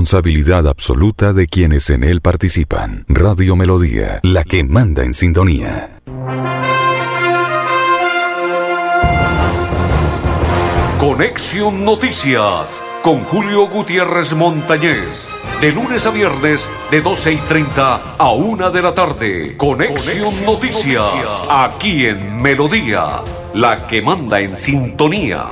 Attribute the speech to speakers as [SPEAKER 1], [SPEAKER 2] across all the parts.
[SPEAKER 1] responsabilidad absoluta de quienes en él participan. Radio Melodía, la que manda en sintonía.
[SPEAKER 2] Conexión Noticias con Julio Gutiérrez Montañez. De lunes a viernes, de 12 y 30 a 1 de la tarde. Conexión, Noticias, aquí en Melodía, la que manda en sintonía.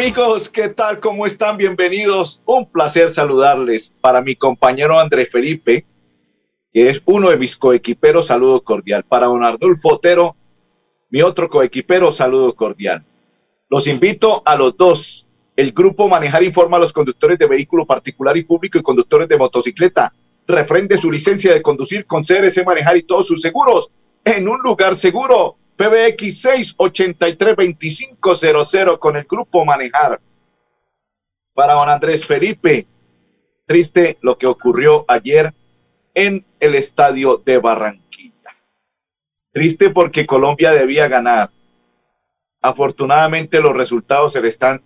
[SPEAKER 3] Amigos, ¿qué tal? ¿Cómo están? Bienvenidos. Un placer saludarles. Para mi compañero André Felipe, que es uno de mis coequiperos, saludo cordial. Para don Arnulfo Otero, mi otro coequipero, saludo cordial. Los invito a los dos. El grupo Manejar informa a los conductores de vehículo particular y público y conductores de motocicleta. Refrende su licencia de conducir con CRC Manejar y todos sus seguros en un lugar seguro PBX 683-2500 con el grupo Manejar. Para don Andrés Felipe, triste lo que ocurrió ayer en el estadio de Barranquilla. Triste porque Colombia debía ganar. Afortunadamente los resultados se le están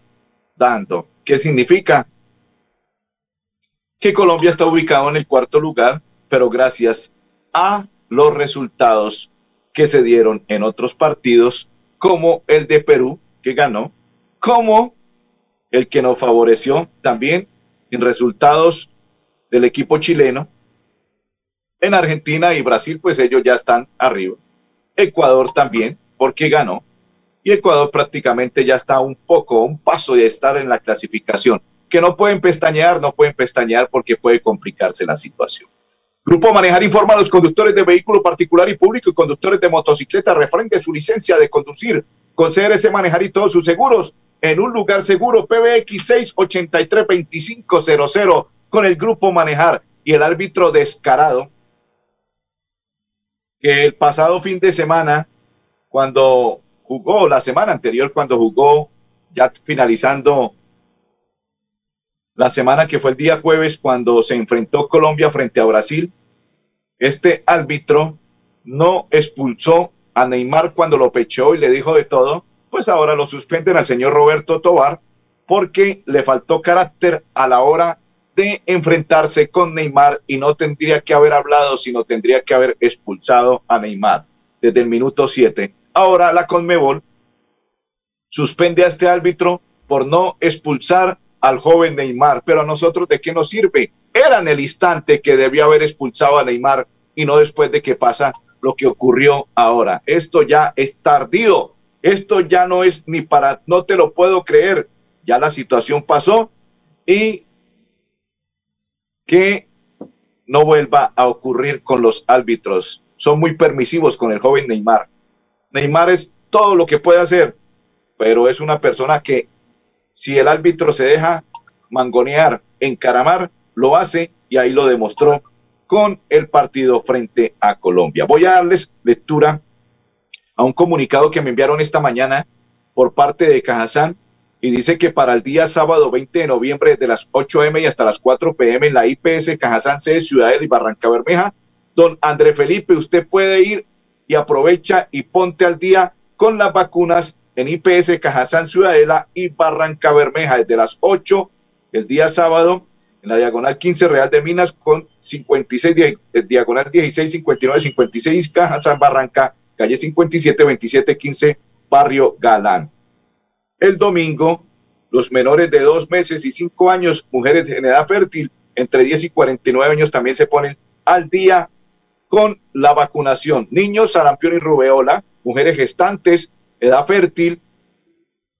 [SPEAKER 3] dando. ¿Qué significa? Que Colombia está ubicado en el cuarto lugar, pero gracias a los resultados que se dieron en otros partidos, como el de Perú, que ganó, como el que nos favoreció también en resultados del equipo chileno. En Argentina y Brasil, pues ellos ya están arriba. Ecuador también, porque ganó. Y Ecuador prácticamente ya está un poco, un paso de estar en la clasificación. Que no pueden pestañear, no pueden pestañear porque puede complicarse la situación. Grupo Manejar informa a los conductores de vehículo particular y público y conductores de motocicleta refrende su licencia de conducir con CRC Manejar y todos sus seguros en un lugar seguro PBX 683-2500 con el Grupo Manejar y el árbitro descarado que el pasado fin de semana, cuando jugó, la semana anterior, cuando jugó, ya finalizando la semana que fue el día jueves cuando se enfrentó Colombia frente a Brasil, este árbitro no expulsó a Neymar cuando lo pechó y le dijo de todo, pues ahora lo suspenden al señor Roberto Tobar porque le faltó carácter a la hora de enfrentarse con Neymar y no tendría que haber hablado, sino tendría que haber expulsado a Neymar desde el minuto 7. Ahora la Conmebol suspende a este árbitro por no expulsar al joven Neymar. Pero a nosotros, ¿de qué nos sirve? Era en el instante que debió haber expulsado a Neymar y no después de que pasa lo que ocurrió ahora. Esto ya es tardío. Esto ya no es ni para, no te lo puedo creer. Ya la situación pasó y que no vuelva a ocurrir con los árbitros. Son muy permisivos con el joven Neymar. Neymar es todo lo que puede hacer, pero es una persona que si el árbitro se deja mangonear, encaramar, lo hace y ahí lo demostró con el partido frente a Colombia. Voy a darles lectura a un comunicado que me enviaron esta mañana por parte de Cajazán y dice que para el día sábado 20 de noviembre de las 8 m y hasta las 4 pm en la IPS Cajazán C Ciudadela y Barranca Bermeja, don André Felipe, usted puede ir y aprovecha y ponte al día con las vacunas en IPS Cajazán Ciudadela y Barranca Bermeja desde las 8 el día sábado en la diagonal 15 Real de Minas con 56, eh, diagonal 16, 59, 56 Cajazán Barranca, calle 57, 27, 15 Barrio Galán. El domingo, los menores de dos meses y cinco años, mujeres en edad fértil, entre 10 y 49 años, también se ponen al día con la vacunación. Niños, sarampión y rubeola, mujeres gestantes, edad fértil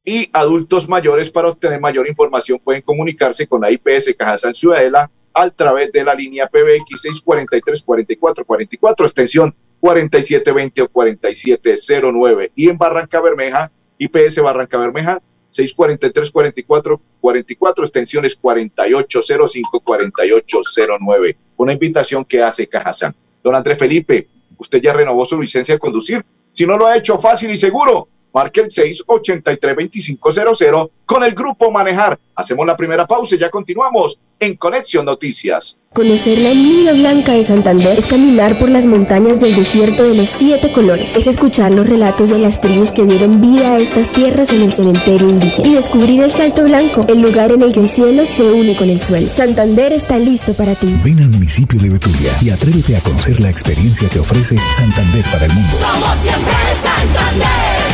[SPEAKER 3] y adultos mayores para obtener mayor información pueden comunicarse con la IPS Cajazán Ciudadela a través de la línea PBX 643 44 44 extensión 4720 o 4709 y en Barranca Bermeja IPS Barranca Bermeja 643 44 44 extensiones 4805 4809 una invitación que hace Cajazán don Andrés Felipe usted ya renovó su licencia de conducir si no lo ha hecho fácil y seguro marque el 683-2500 con el grupo Manejar. Hacemos la primera pausa y ya continuamos en Conexión Noticias.
[SPEAKER 4] Conocer la Niña Blanca de Santander es caminar por las montañas del desierto de los siete colores. Es escuchar los relatos de las tribus que dieron vida a estas tierras en el cementerio indígena. Y descubrir el Salto Blanco, el lugar en el que el cielo se une con el suelo. Santander está listo para ti.
[SPEAKER 5] Ven al municipio de Betulia y atrévete a conocer la experiencia que ofrece Santander para el mundo.
[SPEAKER 6] Somos siempre Santander.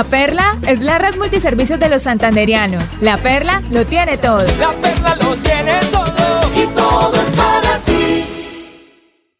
[SPEAKER 7] La Perla es la red multiservicios de los santanderianos. La Perla lo tiene todo.
[SPEAKER 8] La Perla lo tiene todo y todo es.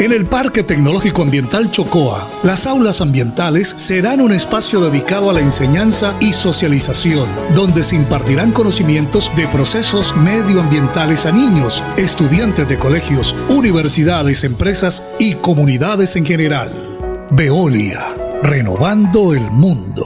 [SPEAKER 9] En el Parque Tecnológico Ambiental Chocoa, las aulas ambientales serán un espacio dedicado a la enseñanza y socialización, donde se impartirán conocimientos de procesos medioambientales a niños, estudiantes de colegios, universidades, empresas y comunidades en general. Veolia, renovando el mundo.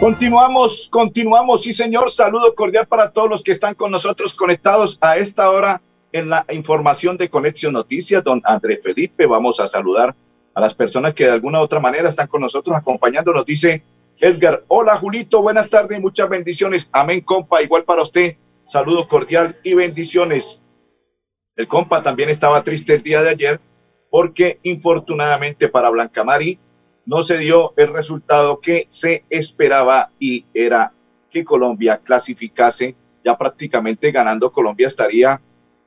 [SPEAKER 3] Continuamos, continuamos, sí señor, saludo cordial para todos los que están con nosotros conectados a esta hora en la información de Conexión Noticias, don André Felipe. Vamos a saludar a las personas que de alguna u otra manera están con nosotros acompañándonos. Dice Edgar, hola Julito, buenas tardes y muchas bendiciones. Amén, compa, igual para usted. Saludo cordial y bendiciones. El compa también estaba triste el día de ayer porque infortunadamente para Blancamari no se dio el resultado que se esperaba y era que Colombia clasificase. Ya prácticamente ganando Colombia estaría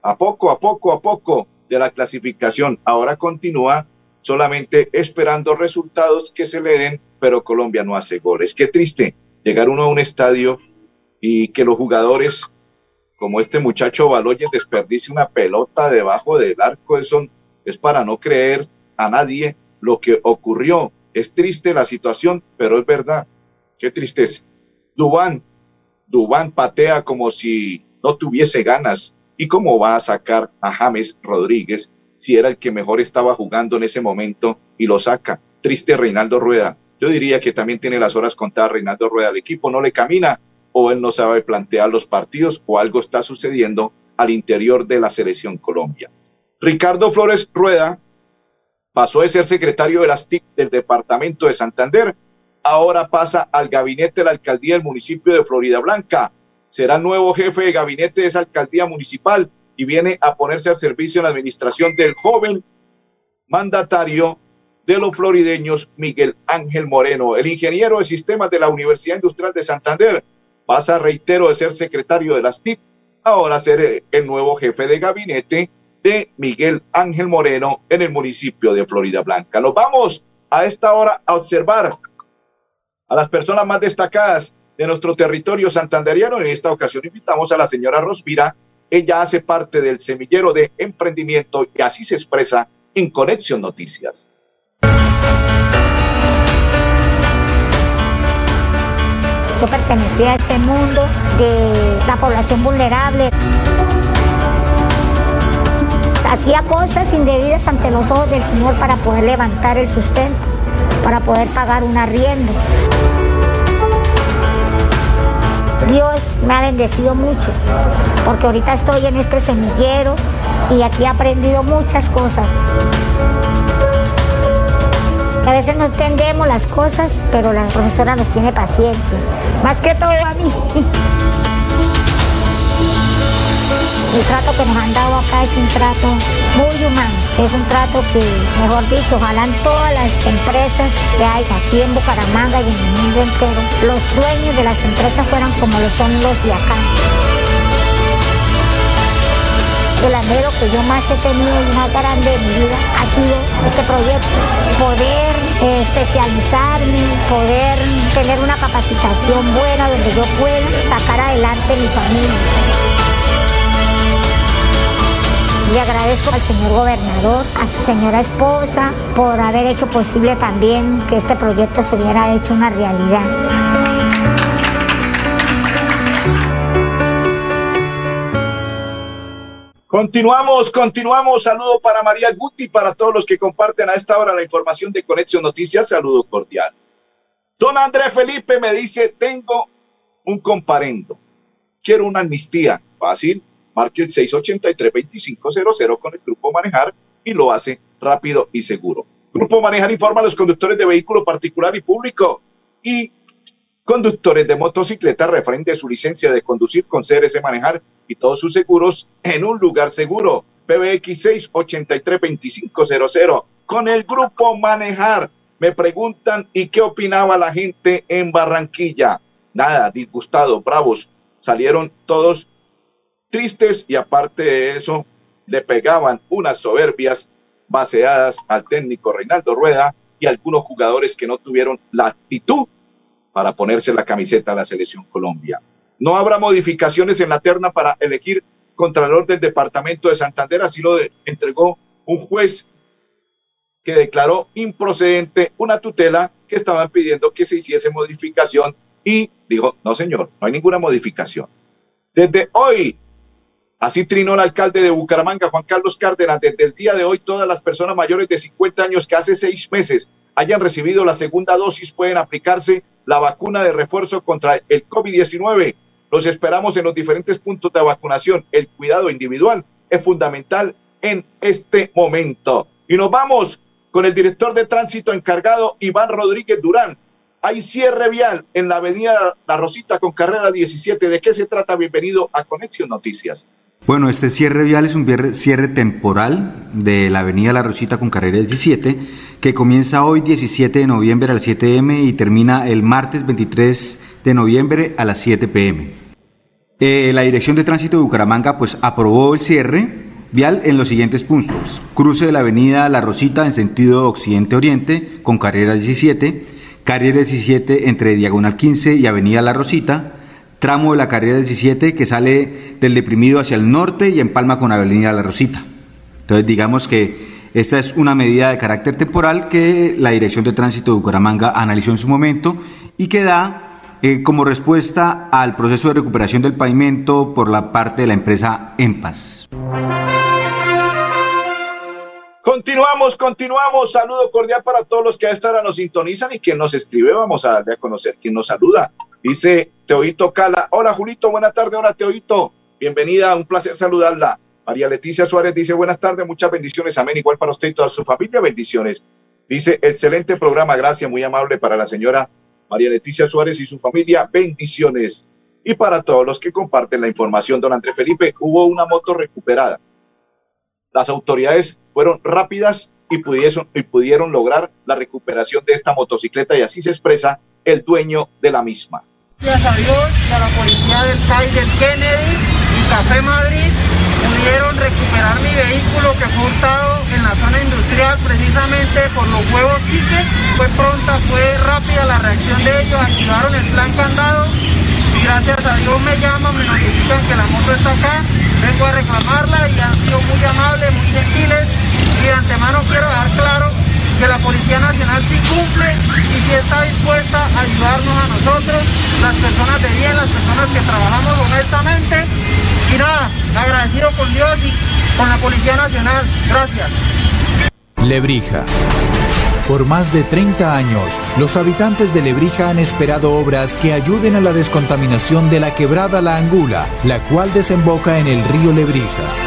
[SPEAKER 3] a poco, a poco, a poco de la clasificación. Ahora continúa solamente esperando resultados que se le den, pero Colombia no hace goles. Qué triste llegar uno a un estadio y que los jugadores, como este muchacho Baloyes, desperdicie una pelota debajo del arco. Eso es para no creer a nadie lo que ocurrió. Es triste la situación, pero es verdad. Qué tristeza. Dubán, Dubán patea como si no tuviese ganas ¿Y cómo va a sacar a James Rodríguez si era el que mejor estaba jugando en ese momento y lo saca? Triste Reinaldo Rueda. Yo diría que también tiene las horas contadas Reinaldo Rueda. El equipo no le camina o él no sabe plantear los partidos o algo está sucediendo al interior de la selección Colombia. Ricardo Flores Rueda pasó de ser secretario de las TIC del departamento de Santander, ahora pasa al gabinete de la alcaldía del municipio de Florida Blanca será nuevo jefe de gabinete de esa alcaldía municipal y viene a ponerse al servicio en la administración del joven mandatario de los florideños Miguel Ángel Moreno, el ingeniero de sistemas de la Universidad Industrial de Santander. Pasa, reitero, de ser secretario de las TIP, ahora a ser el nuevo jefe de gabinete de Miguel Ángel Moreno en el municipio de Florida Blanca. Nos vamos a esta hora a observar a las personas más destacadas de nuestro territorio santanderiano. En esta ocasión invitamos a la señora Rosvira. Ella hace parte del semillero de emprendimiento y así se expresa en Conexión Noticias.
[SPEAKER 10] Yo pertenecía a ese mundo de la población vulnerable. Hacía cosas indebidas ante los ojos del Señor para poder levantar el sustento, para poder pagar un arriendo. Dios me ha bendecido mucho, porque ahorita estoy en este semillero y aquí he aprendido muchas cosas. A veces no entendemos las cosas, pero la profesora nos tiene paciencia. Más que todo a mí. El trato que nos han dado acá es un trato muy humano. Es un trato que, mejor dicho, ojalá en todas las empresas que hay aquí en Bucaramanga y en el mundo entero, los dueños de las empresas fueran como lo son los de acá el anhelo que yo más he tenido y más grande de mi vida ha sido este proyecto. Poder eh, especializarme, poder tener una capacitación buena donde yo pueda sacar adelante mi familia. Le agradezco al señor gobernador, a su señora esposa, por haber hecho posible también que este proyecto se hubiera hecho una realidad.
[SPEAKER 3] Continuamos, continuamos. Saludo para María Guti, para todos los que comparten a esta hora la información de Conexión Noticias. Saludo cordial. Don Andrés Felipe me dice, tengo un comparendo. Quiero una amnistía. Fácil. Marque el 683-2500 con el Grupo Manejar y lo hace rápido y seguro. Grupo Manejar informa a los conductores de vehículo particular y público y conductores de motocicleta referente su licencia de conducir con CRS Manejar y todos sus seguros en un lugar seguro. PBX 683-2500 con el grupo Manejar. Me preguntan y qué opinaba la gente en Barranquilla. Nada, disgustados, bravos. Salieron todos tristes y aparte de eso le pegaban unas soberbias baseadas al técnico Reinaldo Rueda y algunos jugadores que no tuvieron la actitud para ponerse la camiseta a la selección Colombia. No habrá modificaciones en la terna para elegir Contralor del Departamento de Santander, así lo entregó un juez que declaró improcedente una tutela que estaban pidiendo que se hiciese modificación y dijo, no señor, no hay ninguna modificación. Desde hoy, así trinó el alcalde de Bucaramanga, Juan Carlos Cárdenas, desde el día de hoy todas las personas mayores de 50 años que hace seis meses hayan recibido la segunda dosis pueden aplicarse la vacuna de refuerzo contra el COVID-19. Los esperamos en los diferentes puntos de vacunación. El cuidado individual es fundamental en este momento. Y nos vamos con el director de tránsito encargado, Iván Rodríguez Durán. Hay cierre vial en la avenida La Rosita con carrera 17. ¿De qué se trata? Bienvenido a Conexión Noticias.
[SPEAKER 11] Bueno, este cierre vial es un cierre temporal de la avenida La Rosita con carrera 17 que comienza hoy 17 de noviembre a las 7 m y termina el martes 23 de noviembre a las 7 pm. Eh, la Dirección de Tránsito de Bucaramanga pues aprobó el cierre vial en los siguientes puntos. Cruce de la avenida La Rosita en sentido occidente-oriente con carrera 17, carrera 17 entre Diagonal 15 y avenida La Rosita, tramo de la carrera 17 que sale del deprimido hacia el norte y empalma con Avenida La Rosita. Entonces digamos que esta es una medida de carácter temporal que la Dirección de Tránsito de Bucaramanga analizó en su momento y que da eh, como respuesta al proceso de recuperación del pavimento por la parte de la empresa EMPAS.
[SPEAKER 3] Continuamos, continuamos. Saludo cordial para todos los que a esta hora nos sintonizan y quien nos escribe. Vamos a darle a conocer quién nos saluda. Dice Teoito Cala. Hola Julito, buenas tardes. Hola Teoito. Bienvenida, un placer saludarla. María Leticia Suárez dice buenas tardes, muchas bendiciones. Amén. Igual para usted y toda su familia, bendiciones. Dice excelente programa, gracias, muy amable para la señora María Leticia Suárez y su familia, bendiciones. Y para todos los que comparten la información, don Andrés Felipe, hubo una moto recuperada. Las autoridades fueron rápidas y pudieron, y pudieron lograr la recuperación de esta motocicleta y así se expresa el dueño de la misma.
[SPEAKER 12] Gracias a Dios y a la policía del CAI del Kennedy y Café Madrid, pudieron recuperar mi vehículo que fue hurtado en la zona industrial precisamente por los huevos quiques. Fue pronta, fue rápida la reacción de ellos, activaron el plan candado y gracias a Dios me llaman, me notifican que la moto está acá. Vengo a reclamarla y han sido muy amables, muy gentiles y de antemano quiero dejar claro que la Policía Nacional sí cumple y sí está dispuesta a ayudarnos a nosotros, las personas de bien, las personas que trabajamos honestamente. Y nada, agradecido con Dios y con la Policía Nacional. Gracias.
[SPEAKER 13] Lebrija. Por más de 30 años, los habitantes de Lebrija han esperado obras que ayuden a la descontaminación de la quebrada La Angula, la cual desemboca en el río Lebrija.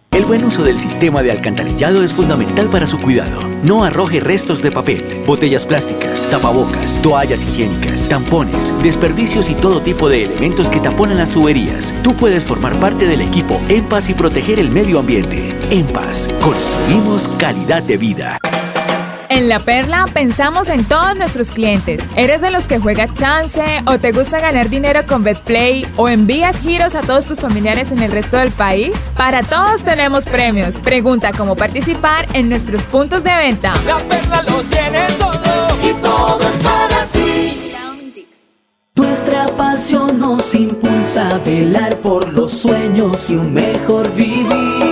[SPEAKER 14] El buen uso del sistema de alcantarillado es fundamental para su cuidado. No arroje restos de papel, botellas plásticas, tapabocas, toallas higiénicas, tampones, desperdicios y todo tipo de elementos que taponan las tuberías. Tú puedes formar parte del equipo En y proteger el medio ambiente. En construimos calidad de vida.
[SPEAKER 7] En La Perla pensamos en todos nuestros clientes. ¿Eres de los que juega chance o te gusta ganar dinero con BetPlay o envías giros a todos tus familiares en el resto del país? Para todos tenemos premios. Pregunta cómo participar en nuestros puntos de venta.
[SPEAKER 6] La Perla lo tiene todo y todo es para ti.
[SPEAKER 8] Nuestra pasión nos impulsa a velar por los sueños y un mejor vivir.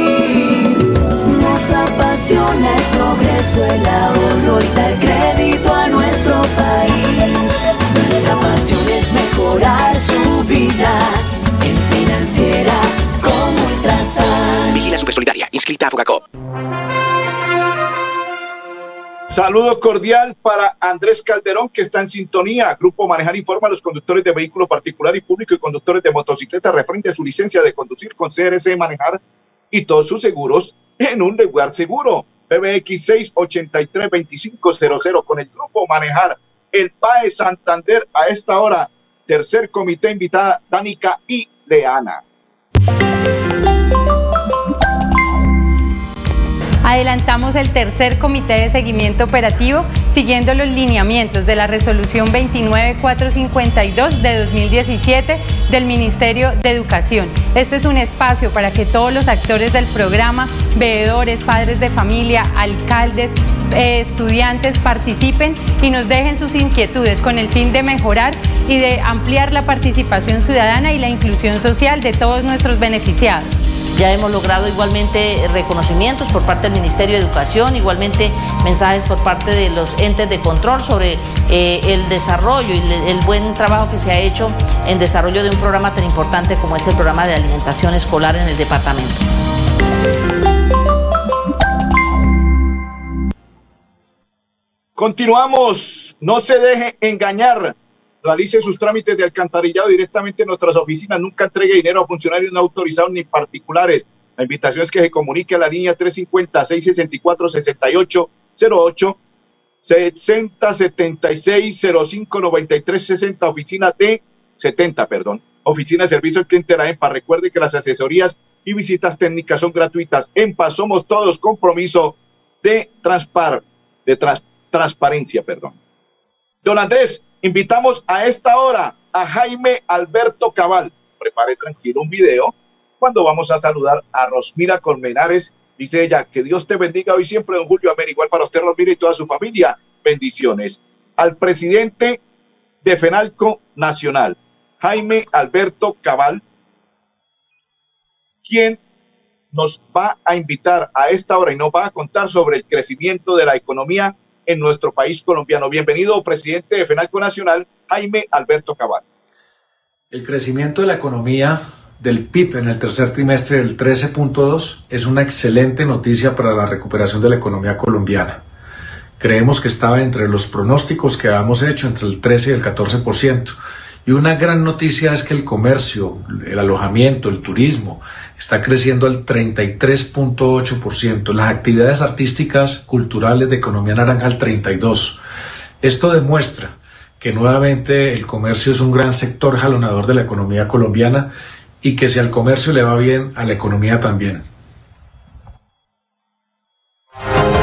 [SPEAKER 8] Nos apasiona el progreso, el ahorro y dar crédito a nuestro país. Nuestra pasión es mejorar su vida en financiera como Ultrasan.
[SPEAKER 15] Vigila Supersolidaria, inscrita a Fogacop.
[SPEAKER 3] Saludo cordial para Andrés Calderón, que está en sintonía. Grupo Manejar informa a los conductores de vehículo particular y público y conductores de motocicleta referente a su licencia de conducir con CRC Manejar y todos sus seguros en un lugar seguro. PBX 683-2500 con el Grupo Manejar. El PAE Santander a esta hora. Tercer comité invitada Danica y Leana.
[SPEAKER 16] Adelantamos el tercer comité de seguimiento operativo siguiendo los lineamientos de la resolución 29452 de 2017 del Ministerio de Educación. Este es un espacio para que todos los actores del programa, veedores, padres de familia, alcaldes, eh, estudiantes participen y nos dejen sus inquietudes con el fin de mejorar y de ampliar la participación ciudadana y la inclusión social de todos nuestros beneficiados.
[SPEAKER 17] Ya hemos logrado igualmente reconocimientos por parte del Ministerio de Educación, igualmente mensajes por parte de los entes de control sobre eh, el desarrollo y el buen trabajo que se ha hecho en desarrollo de un programa tan importante como es el programa de alimentación escolar en el departamento.
[SPEAKER 3] Continuamos. No se deje engañar. Realice sus trámites de alcantarillado directamente en nuestras oficinas. Nunca entregue dinero a funcionarios no autorizados ni particulares. La invitación es que se comunique a la línea 350-664-6808, 6076-059360, oficina de 70, perdón, oficina de servicio al cliente de la EMPA. Recuerde que las asesorías y visitas técnicas son gratuitas. EMPA somos todos compromiso de, transpar, de transparencia, perdón. Don Andrés, invitamos a esta hora a Jaime Alberto Cabal. Prepare tranquilo un video cuando vamos a saludar a Rosmira Colmenares. Dice ella, que Dios te bendiga hoy siempre, don Julio Amén. Igual para usted, Rosmira, y toda su familia. Bendiciones. Al presidente de FENALCO Nacional, Jaime Alberto Cabal, quien nos va a invitar a esta hora y nos va a contar sobre el crecimiento de la economía en nuestro país colombiano. Bienvenido, presidente de FENALCO Nacional, Jaime Alberto Cabal.
[SPEAKER 18] El crecimiento de la economía del PIB en el tercer trimestre del 13.2 es una excelente noticia para la recuperación de la economía colombiana. Creemos que estaba entre los pronósticos que habíamos hecho entre el 13 y el 14%. Y una gran noticia es que el comercio, el alojamiento, el turismo está creciendo al 33.8%, las actividades artísticas, culturales de economía naranja al 32%. Esto demuestra que nuevamente el comercio es un gran sector jalonador de la economía colombiana y que si al comercio le va bien, a la economía también.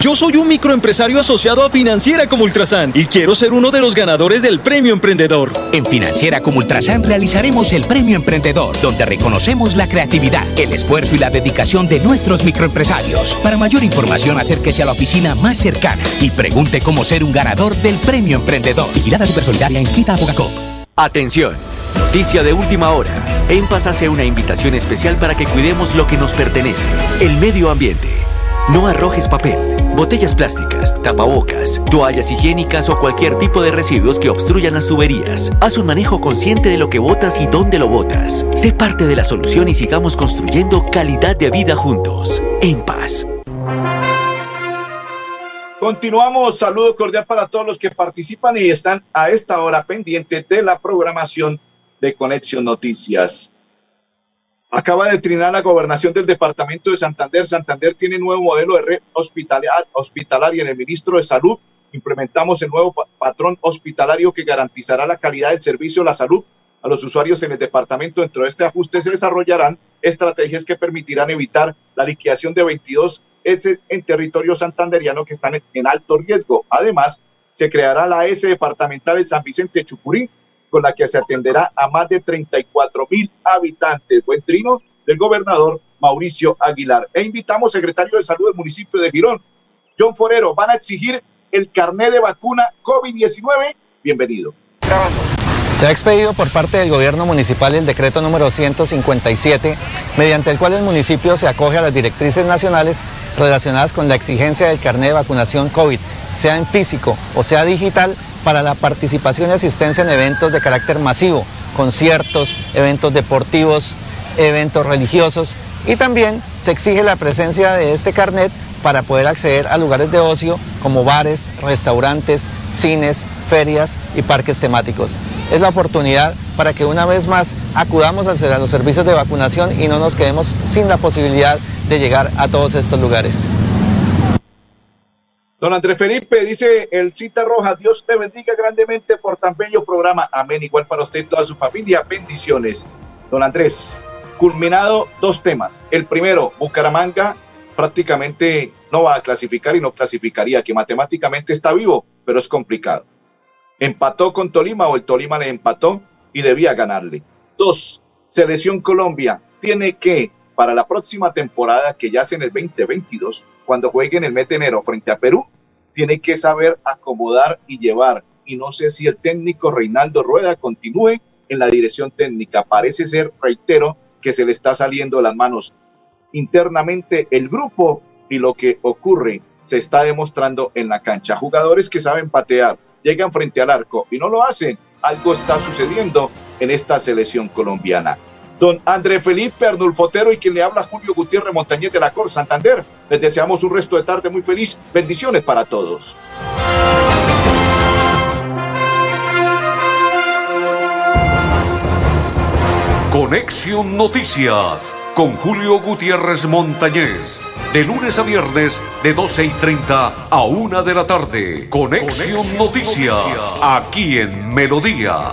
[SPEAKER 19] Yo soy un microempresario asociado a Financiera como Ultrasan y quiero ser uno de los ganadores del Premio Emprendedor.
[SPEAKER 15] En Financiera como Ultrasan realizaremos el Premio Emprendedor, donde reconocemos la creatividad, el esfuerzo y la dedicación de nuestros microempresarios. Para mayor información, acérquese a la oficina más cercana y pregunte cómo ser un ganador del Premio Emprendedor. Vigilada Supersolidaria inscrita a Bogacop.
[SPEAKER 14] Atención, noticia de última hora. En Paz hace una invitación especial para que cuidemos lo que nos pertenece, el medio ambiente. No arrojes papel, botellas plásticas, tapabocas, toallas higiénicas o cualquier tipo de residuos que obstruyan las tuberías. Haz un manejo consciente de lo que botas y dónde lo botas. Sé parte de la solución y sigamos construyendo calidad de vida juntos. En paz.
[SPEAKER 3] Continuamos, saludo cordial para todos los que participan y están a esta hora pendientes de la programación de Conexión Noticias. Acaba de trinar la gobernación del departamento de Santander. Santander tiene nuevo modelo de red hospitalaria en el ministro de Salud. Implementamos el nuevo patrón hospitalario que garantizará la calidad del servicio de la salud a los usuarios en el departamento. Dentro de este ajuste se desarrollarán estrategias que permitirán evitar la liquidación de 22 S en territorio santanderiano que están en alto riesgo. Además, se creará la S departamental de San Vicente Chucurí, con la que se atenderá a más de 34 mil habitantes. Buen trino del gobernador Mauricio Aguilar. E invitamos, secretario de Salud del municipio de Girón, John Forero, van a exigir el carnet de vacuna COVID-19? Bienvenido.
[SPEAKER 20] Se ha expedido por parte del gobierno municipal el decreto número 157, mediante el cual el municipio se acoge a las directrices nacionales relacionadas con la exigencia del carnet de vacunación COVID, sea en físico o sea digital, para la participación y asistencia en eventos de carácter masivo, conciertos, eventos deportivos, eventos religiosos y también se exige la presencia de este carnet para poder acceder a lugares de ocio como bares, restaurantes, cines, ferias y parques temáticos. Es la oportunidad para que una vez más acudamos a los servicios de vacunación y no nos quedemos sin la posibilidad de llegar a todos estos lugares.
[SPEAKER 3] Don Andrés Felipe dice el Cita Roja, Dios te bendiga grandemente por tan bello programa. Amén. Igual para usted y toda su familia. Bendiciones. Don Andrés, culminado dos temas. El primero, Bucaramanga prácticamente no va a clasificar y no clasificaría, que matemáticamente está vivo, pero es complicado. Empató con Tolima o el Tolima le empató y debía ganarle. Dos, Selección Colombia tiene que, para la próxima temporada que ya es en el 2022, cuando juegue en el mes de enero frente a Perú, tiene que saber acomodar y llevar. Y no sé si el técnico Reinaldo Rueda continúe en la dirección técnica. Parece ser, reitero, que se le está saliendo las manos internamente el grupo y lo que ocurre se está demostrando en la cancha. Jugadores que saben patear, llegan frente al arco y no lo hacen. Algo está sucediendo en esta selección colombiana don André Felipe Arnulfotero y quien le habla Julio Gutiérrez Montañez de la Cor Santander. Les deseamos un resto de tarde muy feliz. Bendiciones para todos.
[SPEAKER 21] Conexión Noticias con Julio Gutiérrez Montañez. De lunes a viernes, de 12 y 30 a 1 de la tarde. Conexión, Noticias, aquí en Melodía,